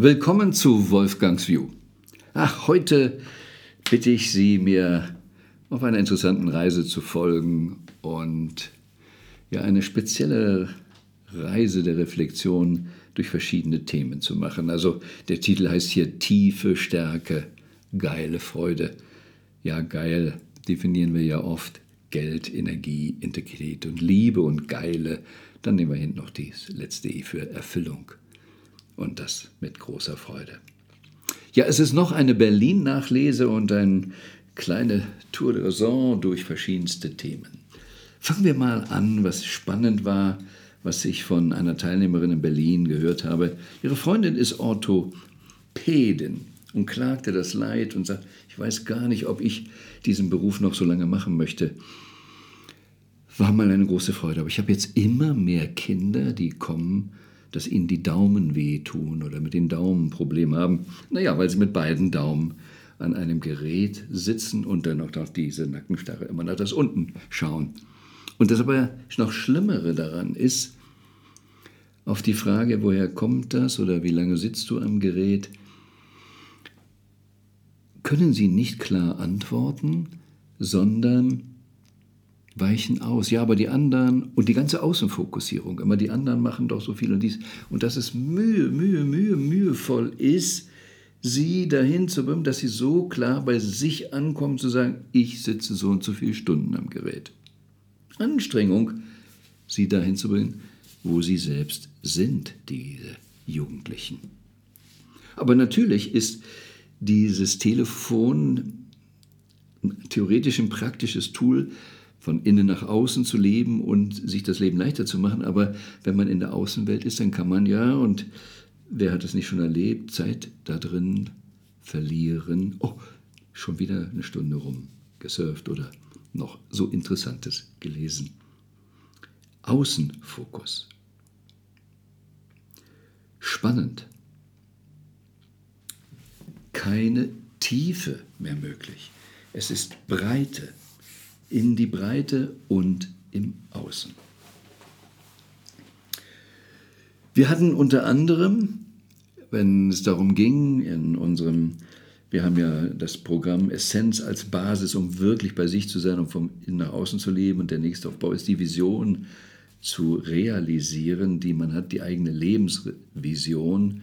Willkommen zu Wolfgangs View. Ach, heute bitte ich Sie, mir auf einer interessanten Reise zu folgen und ja eine spezielle Reise der Reflexion durch verschiedene Themen zu machen. Also der Titel heißt hier Tiefe Stärke, geile Freude. Ja, geil definieren wir ja oft. Geld, Energie, Integrität und Liebe und geile. Dann nehmen wir hinten noch das letzte E für Erfüllung und das mit großer Freude. Ja, es ist noch eine Berlin-Nachlese und ein kleine Tour de Raison durch verschiedenste Themen. Fangen wir mal an, was spannend war, was ich von einer Teilnehmerin in Berlin gehört habe. Ihre Freundin ist Orthopädin und klagte das Leid und sagt, ich weiß gar nicht, ob ich diesen Beruf noch so lange machen möchte. War mal eine große Freude, aber ich habe jetzt immer mehr Kinder, die kommen dass ihnen die Daumen wehtun oder mit den Daumen Probleme haben. Naja, weil sie mit beiden Daumen an einem Gerät sitzen und dann auch noch diese Nackenstarre immer nach das unten schauen. Und das aber noch Schlimmere daran ist, auf die Frage, woher kommt das oder wie lange sitzt du am Gerät, können sie nicht klar antworten, sondern weichen aus. Ja, aber die anderen und die ganze Außenfokussierung, immer die anderen machen doch so viel und dies. Und dass es Mühe, Mühe, Mühe, mühevoll ist, sie dahin zu bringen, dass sie so klar bei sich ankommen, zu sagen, ich sitze so und so viele Stunden am Gerät. Anstrengung, sie dahin zu bringen, wo sie selbst sind, diese Jugendlichen. Aber natürlich ist dieses Telefon theoretisch ein praktisches Tool, von innen nach außen zu leben und sich das Leben leichter zu machen. Aber wenn man in der Außenwelt ist, dann kann man ja, und wer hat das nicht schon erlebt, Zeit da drin verlieren. Oh, schon wieder eine Stunde rum gesurft oder noch so Interessantes gelesen. Außenfokus. Spannend. Keine Tiefe mehr möglich. Es ist Breite in die Breite und im Außen. Wir hatten unter anderem, wenn es darum ging, in unserem, wir haben ja das Programm Essenz als Basis, um wirklich bei sich zu sein und vom Innen nach außen zu leben. Und der nächste Aufbau ist die Vision zu realisieren, die man hat, die eigene Lebensvision,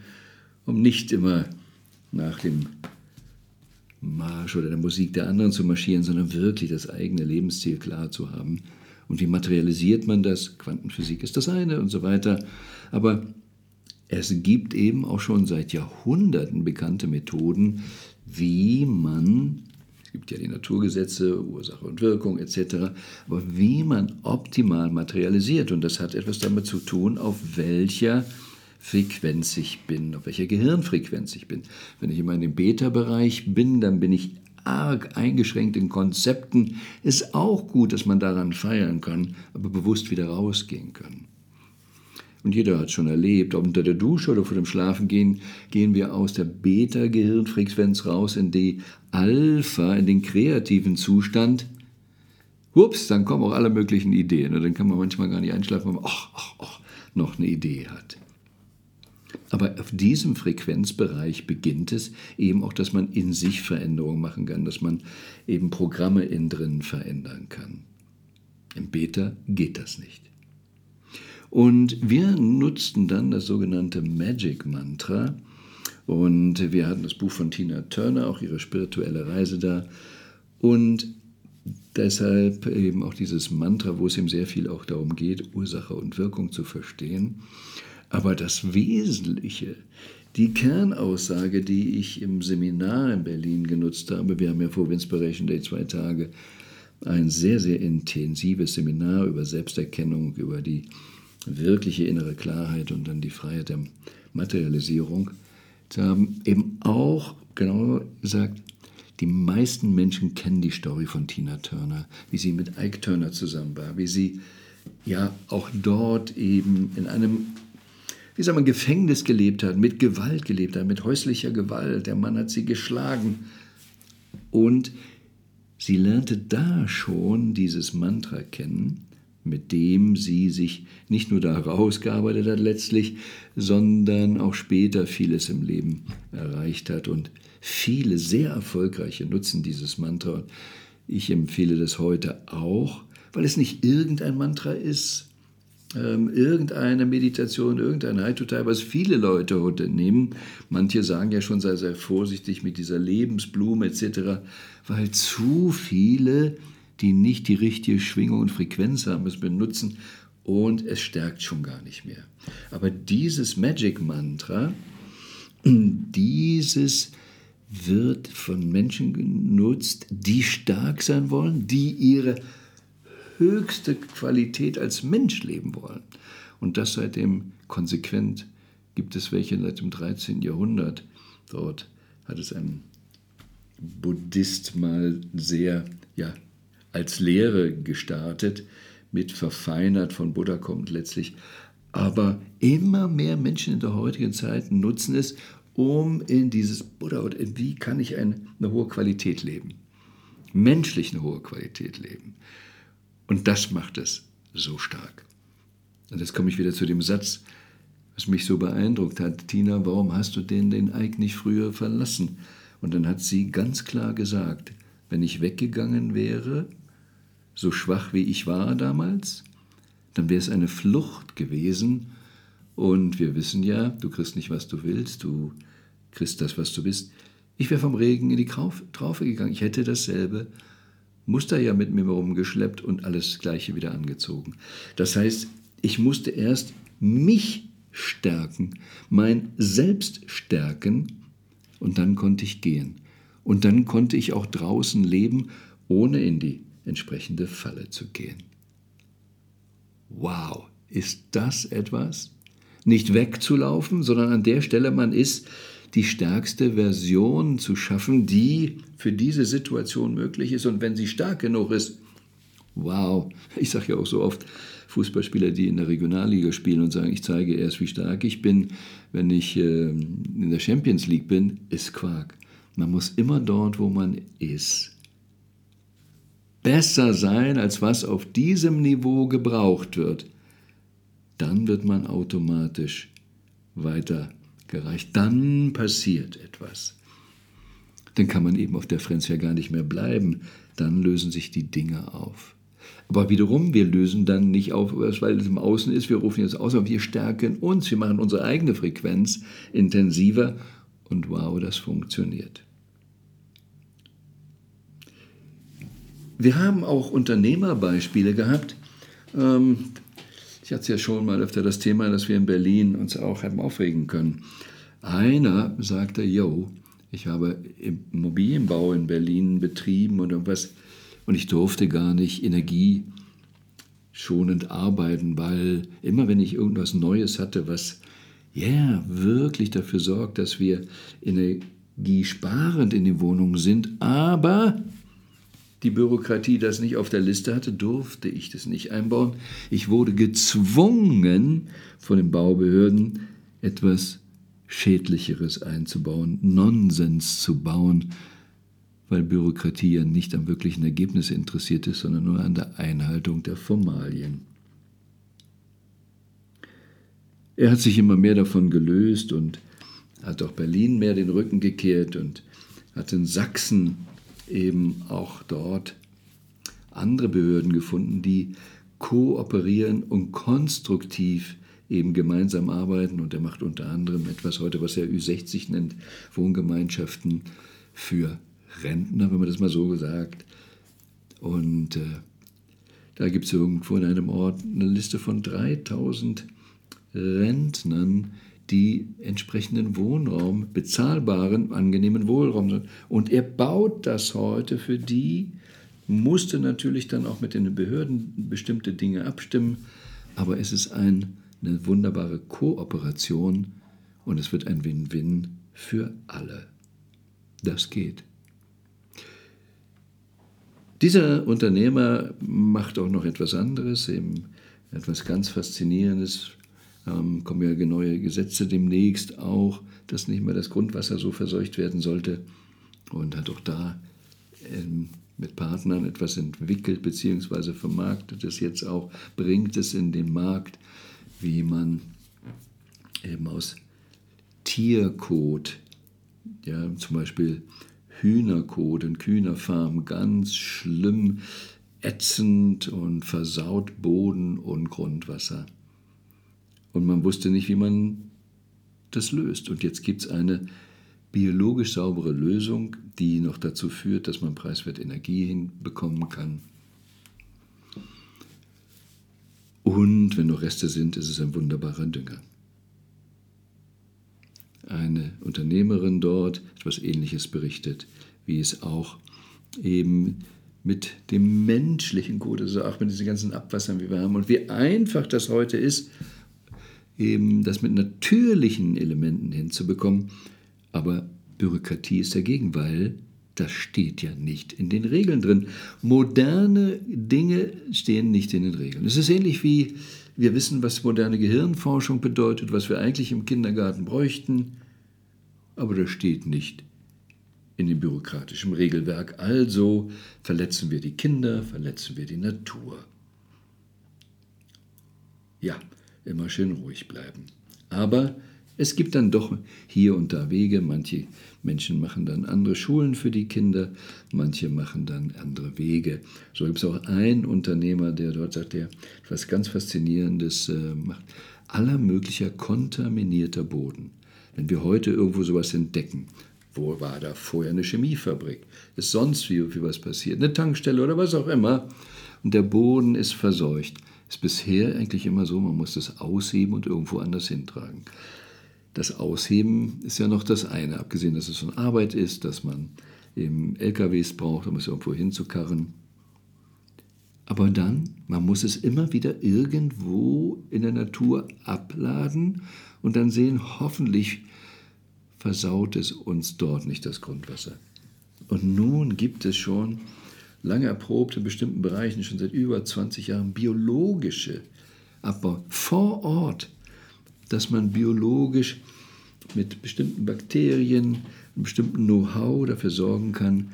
um nicht immer nach dem Marsch oder der Musik der anderen zu marschieren, sondern wirklich das eigene Lebensziel klar zu haben. Und wie materialisiert man das? Quantenphysik ist das eine und so weiter. Aber es gibt eben auch schon seit Jahrhunderten bekannte Methoden, wie man, es gibt ja die Naturgesetze, Ursache und Wirkung etc., aber wie man optimal materialisiert. Und das hat etwas damit zu tun, auf welcher Frequenz ich bin, auf welcher Gehirnfrequenz ich bin. Wenn ich immer in dem Beta-Bereich bin, dann bin ich arg eingeschränkt in Konzepten. Ist auch gut, dass man daran feiern kann, aber bewusst wieder rausgehen kann. Und jeder hat schon erlebt, ob unter der Dusche oder vor dem Schlafengehen, gehen wir aus der Beta-Gehirnfrequenz raus in die Alpha, in den kreativen Zustand. Ups, dann kommen auch alle möglichen Ideen. Und dann kann man manchmal gar nicht einschlafen, weil man ach, ach, ach, noch eine Idee hat. Aber auf diesem Frequenzbereich beginnt es eben auch, dass man in sich Veränderungen machen kann, dass man eben Programme innen drin verändern kann. Im Beta geht das nicht. Und wir nutzten dann das sogenannte Magic Mantra. Und wir hatten das Buch von Tina Turner, auch ihre spirituelle Reise da. Und deshalb eben auch dieses Mantra, wo es eben sehr viel auch darum geht, Ursache und Wirkung zu verstehen. Aber das Wesentliche, die Kernaussage, die ich im Seminar in Berlin genutzt habe, wir haben ja vor Inspiration Day zwei Tage ein sehr, sehr intensives Seminar über Selbsterkennung, über die wirkliche innere Klarheit und dann die Freiheit der Materialisierung. Sie haben eben auch genau gesagt, die meisten Menschen kennen die Story von Tina Turner, wie sie mit Ike Turner zusammen war, wie sie ja auch dort eben in einem wie sagt man, Gefängnis gelebt hat, mit Gewalt gelebt hat, mit häuslicher Gewalt. Der Mann hat sie geschlagen. Und sie lernte da schon dieses Mantra kennen, mit dem sie sich nicht nur da rausgearbeitet hat letztlich, sondern auch später vieles im Leben erreicht hat. Und viele sehr erfolgreiche nutzen dieses Mantra. Ich empfehle das heute auch, weil es nicht irgendein Mantra ist, ähm, irgendeine Meditation, irgendein Heitutai, was viele Leute heute nehmen. Manche sagen ja schon, sei sehr vorsichtig mit dieser Lebensblume etc., weil zu viele die nicht die richtige Schwingung und Frequenz haben, es benutzen und es stärkt schon gar nicht mehr. Aber dieses Magic Mantra, dieses wird von Menschen genutzt, die stark sein wollen, die ihre höchste Qualität als Mensch leben wollen. Und das seitdem konsequent gibt es welche seit dem 13. Jahrhundert. Dort hat es ein Buddhist mal sehr ja, als Lehre gestartet, mit verfeinert von Buddha kommt letztlich. Aber immer mehr Menschen in der heutigen Zeit nutzen es, um in dieses Buddha, wie kann ich eine, eine hohe Qualität leben? Menschlich eine hohe Qualität leben. Und das macht es so stark. Und jetzt komme ich wieder zu dem Satz, was mich so beeindruckt hat. Tina, warum hast du den, den Eik nicht früher verlassen? Und dann hat sie ganz klar gesagt, wenn ich weggegangen wäre, so schwach wie ich war damals, dann wäre es eine Flucht gewesen. Und wir wissen ja, du kriegst nicht, was du willst, du kriegst das, was du bist. Ich wäre vom Regen in die Traufe gegangen. Ich hätte dasselbe Muster ja mit mir rumgeschleppt und alles Gleiche wieder angezogen. Das heißt, ich musste erst mich stärken, mein Selbst stärken, und dann konnte ich gehen. Und dann konnte ich auch draußen leben, ohne in die entsprechende Falle zu gehen. Wow, ist das etwas? Nicht wegzulaufen, sondern an der Stelle man ist, die stärkste Version zu schaffen, die für diese Situation möglich ist. Und wenn sie stark genug ist, wow, ich sage ja auch so oft, Fußballspieler, die in der Regionalliga spielen und sagen, ich zeige erst, wie stark ich bin, wenn ich äh, in der Champions League bin, ist Quark. Man muss immer dort, wo man ist, besser sein, als was auf diesem Niveau gebraucht wird, dann wird man automatisch weitergereicht. Dann passiert etwas. Dann kann man eben auf der Frenz ja gar nicht mehr bleiben. Dann lösen sich die Dinge auf. Aber wiederum, wir lösen dann nicht auf, weil es im Außen ist, wir rufen jetzt aus, aber wir stärken uns, wir machen unsere eigene Frequenz intensiver und wow, das funktioniert. Wir haben auch Unternehmerbeispiele gehabt. Ähm, ich hatte ja schon mal öfter das Thema, dass wir in Berlin uns auch haben aufregen können. Einer sagte, yo, ich habe Immobilienbau in Berlin betrieben und irgendwas und ich durfte gar nicht energieschonend arbeiten, weil immer wenn ich irgendwas Neues hatte, was ja yeah, wirklich dafür sorgt, dass wir energiesparend in den Wohnungen sind, aber die Bürokratie das nicht auf der Liste hatte, durfte ich das nicht einbauen. Ich wurde gezwungen von den Baubehörden, etwas Schädlicheres einzubauen, Nonsens zu bauen, weil Bürokratie ja nicht am wirklichen Ergebnis interessiert ist, sondern nur an der Einhaltung der Formalien. Er hat sich immer mehr davon gelöst und hat auch Berlin mehr den Rücken gekehrt und hat in Sachsen eben auch dort andere Behörden gefunden, die kooperieren und konstruktiv eben gemeinsam arbeiten. Und er macht unter anderem etwas heute, was er Ü60 nennt, Wohngemeinschaften für Rentner, wenn man das mal so sagt. Und äh, da gibt es irgendwo in einem Ort eine Liste von 3000 Rentnern, die entsprechenden Wohnraum, bezahlbaren, angenehmen Wohnraum. Und er baut das heute für die, musste natürlich dann auch mit den Behörden bestimmte Dinge abstimmen, aber es ist ein, eine wunderbare Kooperation und es wird ein Win-Win für alle. Das geht. Dieser Unternehmer macht auch noch etwas anderes, eben etwas ganz Faszinierendes, ähm, kommen ja neue Gesetze demnächst auch, dass nicht mehr das Grundwasser so verseucht werden sollte. Und hat auch da ähm, mit Partnern etwas entwickelt bzw. vermarktet es jetzt auch, bringt es in den Markt, wie man eben aus Tierkot, ja, zum Beispiel Hühnerkot in Hühnerfarmen ganz schlimm ätzend und versaut Boden und Grundwasser. Und man wusste nicht, wie man das löst. Und jetzt gibt es eine biologisch saubere Lösung, die noch dazu führt, dass man preiswert Energie hinbekommen kann. Und wenn noch Reste sind, ist es ein wunderbarer Dünger. Eine Unternehmerin dort etwas Ähnliches berichtet, wie es auch eben mit dem menschlichen Gut, also auch mit diesen ganzen Abwassern, wie wir haben und wie einfach das heute ist, eben das mit natürlichen Elementen hinzubekommen. Aber Bürokratie ist dagegen, weil das steht ja nicht in den Regeln drin. Moderne Dinge stehen nicht in den Regeln. Es ist ähnlich wie wir wissen, was moderne Gehirnforschung bedeutet, was wir eigentlich im Kindergarten bräuchten, aber das steht nicht in dem bürokratischen Regelwerk. Also verletzen wir die Kinder, verletzen wir die Natur. Ja, immer schön ruhig bleiben. Aber es gibt dann doch hier und da Wege. Manche Menschen machen dann andere Schulen für die Kinder, manche machen dann andere Wege. So gibt es auch einen Unternehmer, der dort sagt, der etwas ganz Faszinierendes äh, macht. Aller möglicher kontaminierter Boden. Wenn wir heute irgendwo sowas entdecken, wo war da vorher eine Chemiefabrik? Ist sonst wie, wie was passiert? Eine Tankstelle oder was auch immer. Und der Boden ist verseucht. Ist bisher eigentlich immer so, man muss das ausheben und irgendwo anders hintragen. Das Ausheben ist ja noch das eine, abgesehen, dass es von Arbeit ist, dass man eben LKWs braucht, um es irgendwo hinzukarren. Aber dann, man muss es immer wieder irgendwo in der Natur abladen und dann sehen, hoffentlich versaut es uns dort nicht das Grundwasser. Und nun gibt es schon lange erprobt in bestimmten Bereichen, schon seit über 20 Jahren, biologische Abbau vor Ort, dass man biologisch mit bestimmten Bakterien, einem bestimmten Know-how dafür sorgen kann,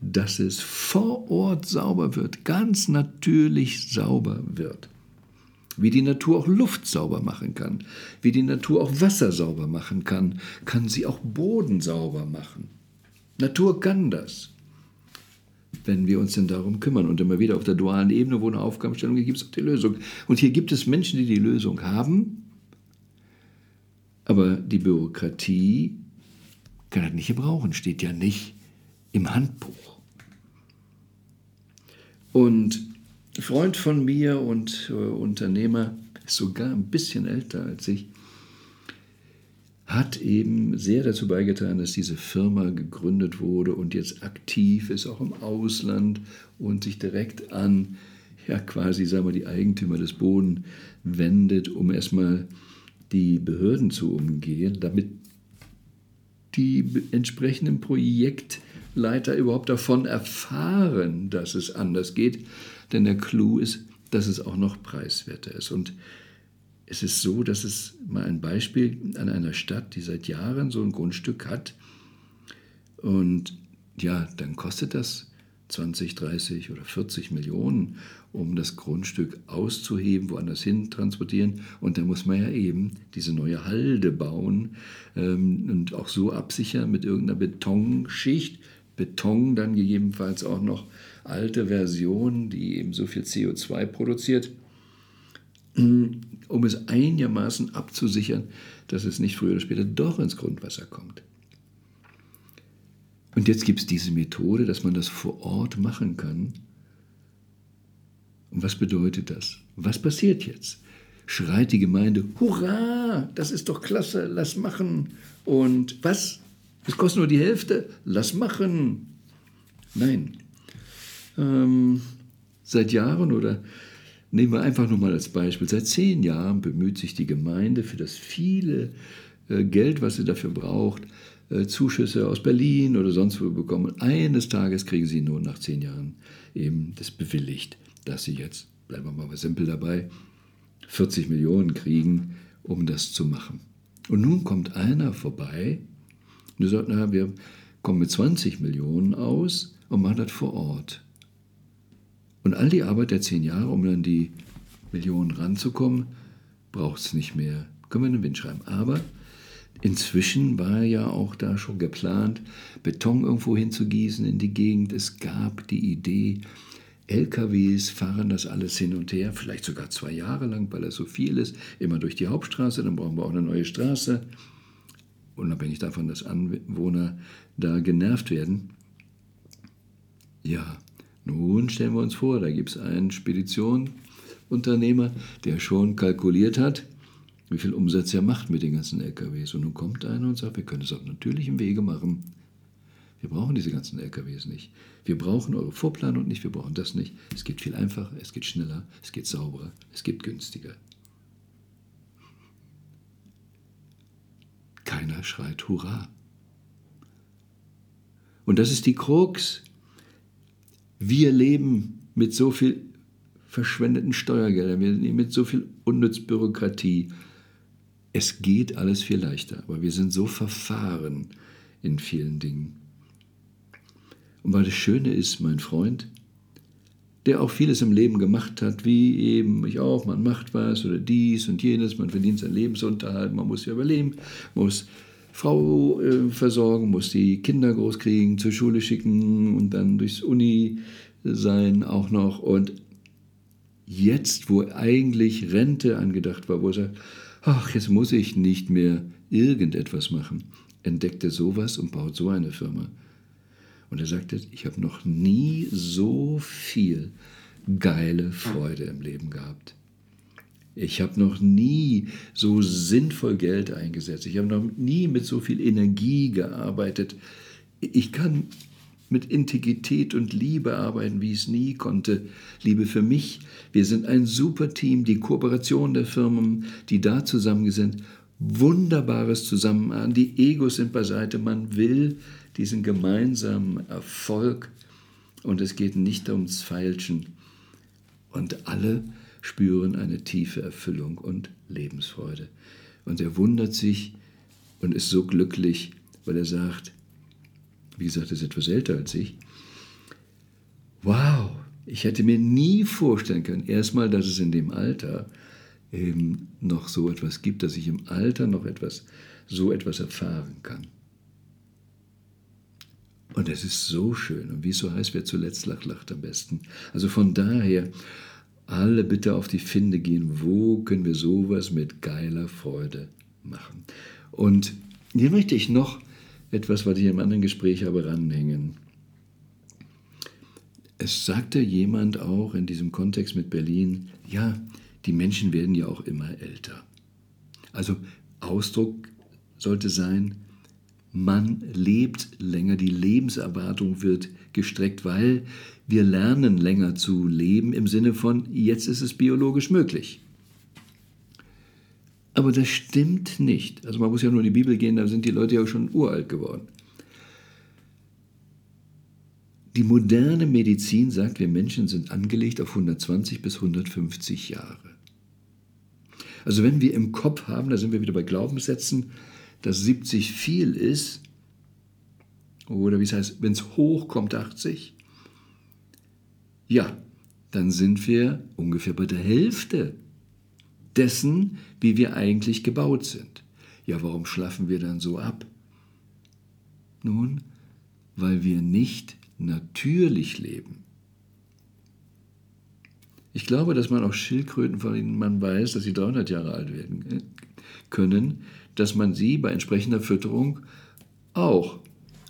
dass es vor Ort sauber wird, ganz natürlich sauber wird wie die Natur auch Luft sauber machen kann, wie die Natur auch Wasser sauber machen kann, kann sie auch Boden sauber machen. Natur kann das, wenn wir uns denn darum kümmern. Und immer wieder auf der dualen Ebene, wo eine Aufgabenstellung gibt es auch die Lösung. Und hier gibt es Menschen, die die Lösung haben, aber die Bürokratie kann das nicht gebrauchen, steht ja nicht im Handbuch. Und Freund von mir und äh, Unternehmer, ist sogar ein bisschen älter als ich, hat eben sehr dazu beigetragen, dass diese Firma gegründet wurde und jetzt aktiv ist, auch im Ausland und sich direkt an, ja quasi, sagen wir, die Eigentümer des Bodens wendet, um erstmal die Behörden zu umgehen, damit die entsprechenden Projektleiter überhaupt davon erfahren, dass es anders geht denn der Clou ist, dass es auch noch preiswerter ist. Und es ist so, dass es mal ein Beispiel an einer Stadt, die seit Jahren so ein Grundstück hat. Und ja, dann kostet das 20, 30 oder 40 Millionen, um das Grundstück auszuheben, woanders hin transportieren. Und dann muss man ja eben diese neue Halde bauen ähm, und auch so absichern mit irgendeiner Betonschicht. Beton dann gegebenenfalls auch noch alte Version, die eben so viel CO2 produziert, um es einigermaßen abzusichern, dass es nicht früher oder später doch ins Grundwasser kommt. Und jetzt gibt es diese Methode, dass man das vor Ort machen kann. Und was bedeutet das? Was passiert jetzt? Schreit die Gemeinde, hurra, das ist doch klasse, lass machen. Und was? Es kostet nur die Hälfte, lass machen. Nein, ähm, seit Jahren oder nehmen wir einfach nur mal als Beispiel, seit zehn Jahren bemüht sich die Gemeinde für das viele äh, Geld, was sie dafür braucht, äh, Zuschüsse aus Berlin oder sonst wo bekommen. Eines Tages kriegen sie nun nach zehn Jahren eben das bewilligt, dass sie jetzt, bleiben wir mal simpel dabei, 40 Millionen kriegen, um das zu machen. Und nun kommt einer vorbei und sagt, na, wir kommen mit 20 Millionen aus und machen das vor Ort. Und all die Arbeit der zehn Jahre, um an die Millionen ranzukommen, braucht es nicht mehr. Können wir in den Wind schreiben. Aber inzwischen war ja auch da schon geplant, Beton irgendwo hinzugießen in die Gegend. Es gab die Idee, LKWs fahren das alles hin und her, vielleicht sogar zwei Jahre lang, weil es so viel ist, immer durch die Hauptstraße, dann brauchen wir auch eine neue Straße, unabhängig davon, dass Anwohner da genervt werden. Ja, nun stellen wir uns vor, da gibt es einen Speditionunternehmer, der schon kalkuliert hat, wie viel Umsatz er macht mit den ganzen LKWs. Und nun kommt einer und sagt, wir können es auf natürlichem Wege machen. Wir brauchen diese ganzen LKWs nicht. Wir brauchen eure Vorplanung nicht, wir brauchen das nicht. Es geht viel einfacher, es geht schneller, es geht sauberer, es geht günstiger. Keiner schreit Hurra. Und das ist die Krux. Wir leben mit so viel verschwendeten Steuergeldern, wir leben mit so viel unnütz Bürokratie. Es geht alles viel leichter, aber wir sind so verfahren in vielen Dingen. Und weil das Schöne ist, mein Freund, der auch vieles im Leben gemacht hat, wie eben ich auch, man macht was oder dies und jenes, man verdient seinen Lebensunterhalt, man muss ja überleben, muss Frau äh, versorgen, muss die Kinder großkriegen, zur Schule schicken und dann durchs Uni sein auch noch. Und jetzt, wo eigentlich Rente angedacht war, wo er sagt, ach, jetzt muss ich nicht mehr irgendetwas machen, entdeckt er sowas und baut so eine Firma. Und er sagte, ich habe noch nie so viel geile Freude im Leben gehabt. Ich habe noch nie so sinnvoll Geld eingesetzt. Ich habe noch nie mit so viel Energie gearbeitet. Ich kann mit Integrität und Liebe arbeiten, wie ich es nie konnte. Liebe für mich. Wir sind ein super Team. Die Kooperation der Firmen, die da zusammen sind, wunderbares Zusammenarbeiten. Die Egos sind beiseite. Man will diesen gemeinsamen Erfolg und es geht nicht ums Feilschen. Und alle spüren eine tiefe Erfüllung und Lebensfreude. Und er wundert sich und ist so glücklich, weil er sagt, wie gesagt, er ist etwas älter als ich, wow, ich hätte mir nie vorstellen können, erstmal, dass es in dem Alter eben noch so etwas gibt, dass ich im Alter noch etwas, so etwas erfahren kann. Und es ist so schön. Und wie es so heißt, wer zuletzt lacht, lacht am besten. Also von daher, alle bitte auf die Finde gehen, wo können wir sowas mit geiler Freude machen. Und hier möchte ich noch etwas, was ich im anderen Gespräch habe, ranhängen. Es sagte jemand auch in diesem Kontext mit Berlin, ja, die Menschen werden ja auch immer älter. Also Ausdruck sollte sein, man lebt länger, die Lebenserwartung wird gestreckt, weil wir lernen länger zu leben im Sinne von, jetzt ist es biologisch möglich. Aber das stimmt nicht. Also man muss ja nur in die Bibel gehen, da sind die Leute ja schon uralt geworden. Die moderne Medizin sagt, wir Menschen sind angelegt auf 120 bis 150 Jahre. Also wenn wir im Kopf haben, da sind wir wieder bei Glaubenssätzen, dass 70 viel ist, oder wie es heißt, wenn es hochkommt 80, ja, dann sind wir ungefähr bei der Hälfte dessen, wie wir eigentlich gebaut sind. Ja, warum schlafen wir dann so ab? Nun, weil wir nicht natürlich leben. Ich glaube, dass man auch Schildkröten, von denen man weiß, dass sie 300 Jahre alt werden können, dass man sie bei entsprechender Fütterung auch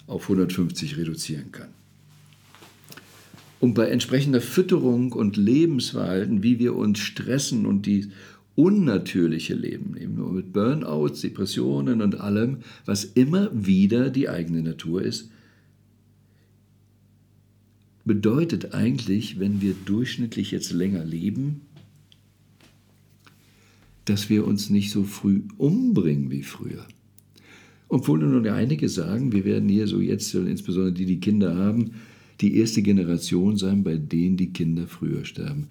auf 150 reduzieren kann. Und bei entsprechender Fütterung und Lebensverhalten, wie wir uns stressen und die unnatürliche Leben, eben nur mit Burnouts, Depressionen und allem, was immer wieder die eigene Natur ist, bedeutet eigentlich, wenn wir durchschnittlich jetzt länger leben, dass wir uns nicht so früh umbringen wie früher. Obwohl nun einige sagen, wir werden hier so jetzt, insbesondere die, die Kinder haben, die erste Generation sein, bei denen die Kinder früher sterben,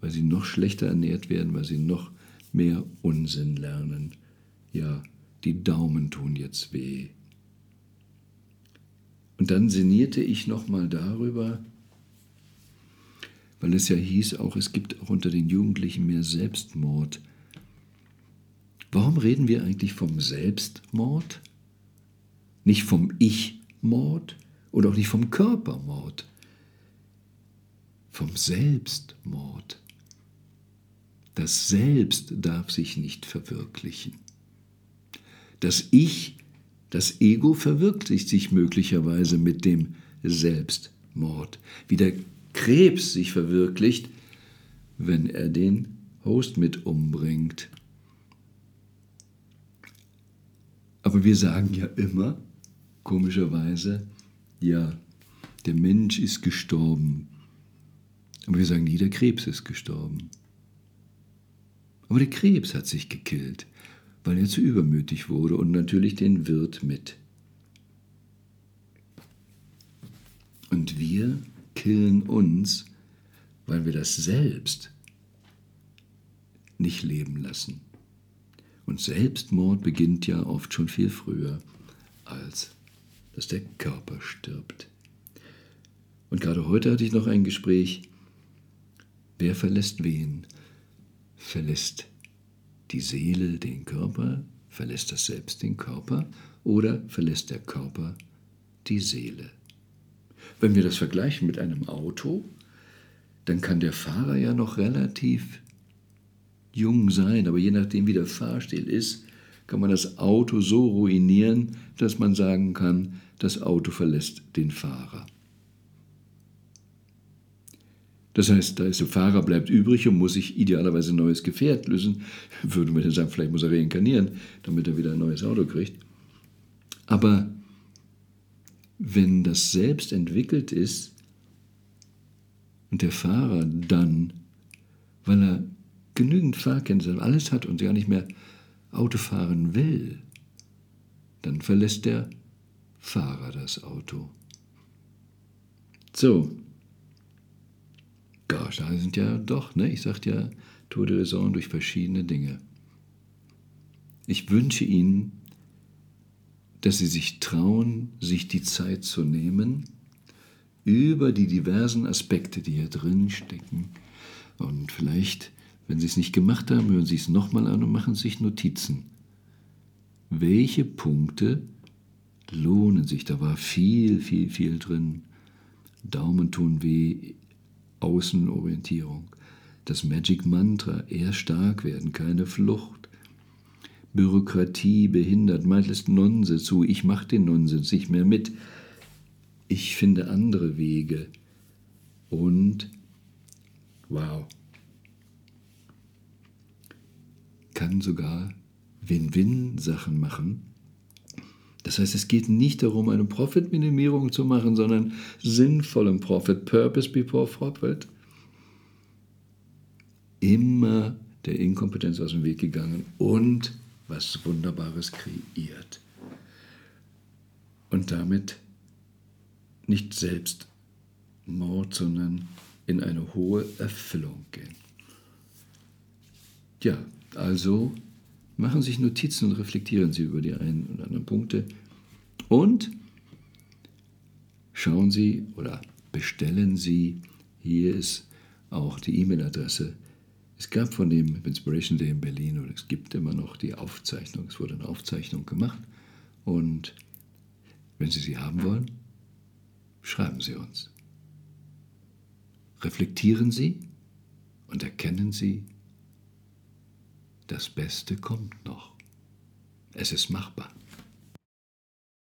weil sie noch schlechter ernährt werden, weil sie noch mehr Unsinn lernen. Ja, die Daumen tun jetzt weh. Und dann sinnierte ich nochmal darüber, weil es ja hieß auch, es gibt auch unter den Jugendlichen mehr Selbstmord. Warum reden wir eigentlich vom Selbstmord? Nicht vom Ich-Mord und auch nicht vom Körpermord, vom Selbstmord. Das Selbst darf sich nicht verwirklichen. Das Ich, das Ego verwirklicht sich möglicherweise mit dem Selbstmord, wie der Krebs sich verwirklicht, wenn er den Host mit umbringt. Aber wir sagen ja immer, komischerweise, ja, der Mensch ist gestorben. Aber wir sagen nie, der Krebs ist gestorben. Aber der Krebs hat sich gekillt, weil er zu übermütig wurde und natürlich den Wirt mit. Und wir killen uns, weil wir das Selbst nicht leben lassen. Und Selbstmord beginnt ja oft schon viel früher, als dass der Körper stirbt. Und gerade heute hatte ich noch ein Gespräch, wer verlässt wen? Verlässt die Seele den Körper? Verlässt das Selbst den Körper? Oder verlässt der Körper die Seele? Wenn wir das vergleichen mit einem Auto, dann kann der Fahrer ja noch relativ jung sein, aber je nachdem, wie der Fahrstil ist, kann man das Auto so ruinieren, dass man sagen kann, das Auto verlässt den Fahrer. Das heißt, da ist der Fahrer bleibt übrig und muss sich idealerweise ein neues Gefährt lösen. Würde man dann sagen, vielleicht muss er reinkarnieren, damit er wieder ein neues Auto kriegt. Aber wenn das Selbst entwickelt ist und der Fahrer dann, weil er genügend Fahrkenntnisse alles hat und gar nicht mehr Auto fahren will, dann verlässt der Fahrer das Auto. So, Gosh, da sind ja doch, ne? Ich sagte ja, Tour de Raison durch verschiedene Dinge. Ich wünsche Ihnen, dass Sie sich trauen, sich die Zeit zu nehmen, über die diversen Aspekte, die hier drin stecken. Und vielleicht, wenn Sie es nicht gemacht haben, hören Sie es nochmal an und machen sich Notizen. Welche Punkte lohnen sich? Da war viel, viel, viel drin. Daumen tun weh, Außenorientierung. Das Magic Mantra, eher stark werden, keine Flucht. Bürokratie behindert, meint es Nonsens zu, ich mache den Nonsens nicht mehr mit. Ich finde andere Wege. Und, wow, kann sogar Win-Win-Sachen machen. Das heißt, es geht nicht darum, eine Profitminimierung zu machen, sondern sinnvollen Profit, Purpose before Profit. Immer der Inkompetenz aus dem Weg gegangen und was Wunderbares kreiert. Und damit nicht selbst Mord, sondern in eine hohe Erfüllung gehen. Ja, also Machen Sie sich Notizen und reflektieren Sie über die einen oder anderen Punkte. Und schauen Sie oder bestellen Sie, hier ist auch die E-Mail-Adresse. Es gab von dem Inspiration Day in Berlin und es gibt immer noch die Aufzeichnung. Es wurde eine Aufzeichnung gemacht. Und wenn Sie sie haben wollen, schreiben Sie uns. Reflektieren Sie und erkennen Sie, das Beste kommt noch. Es ist machbar.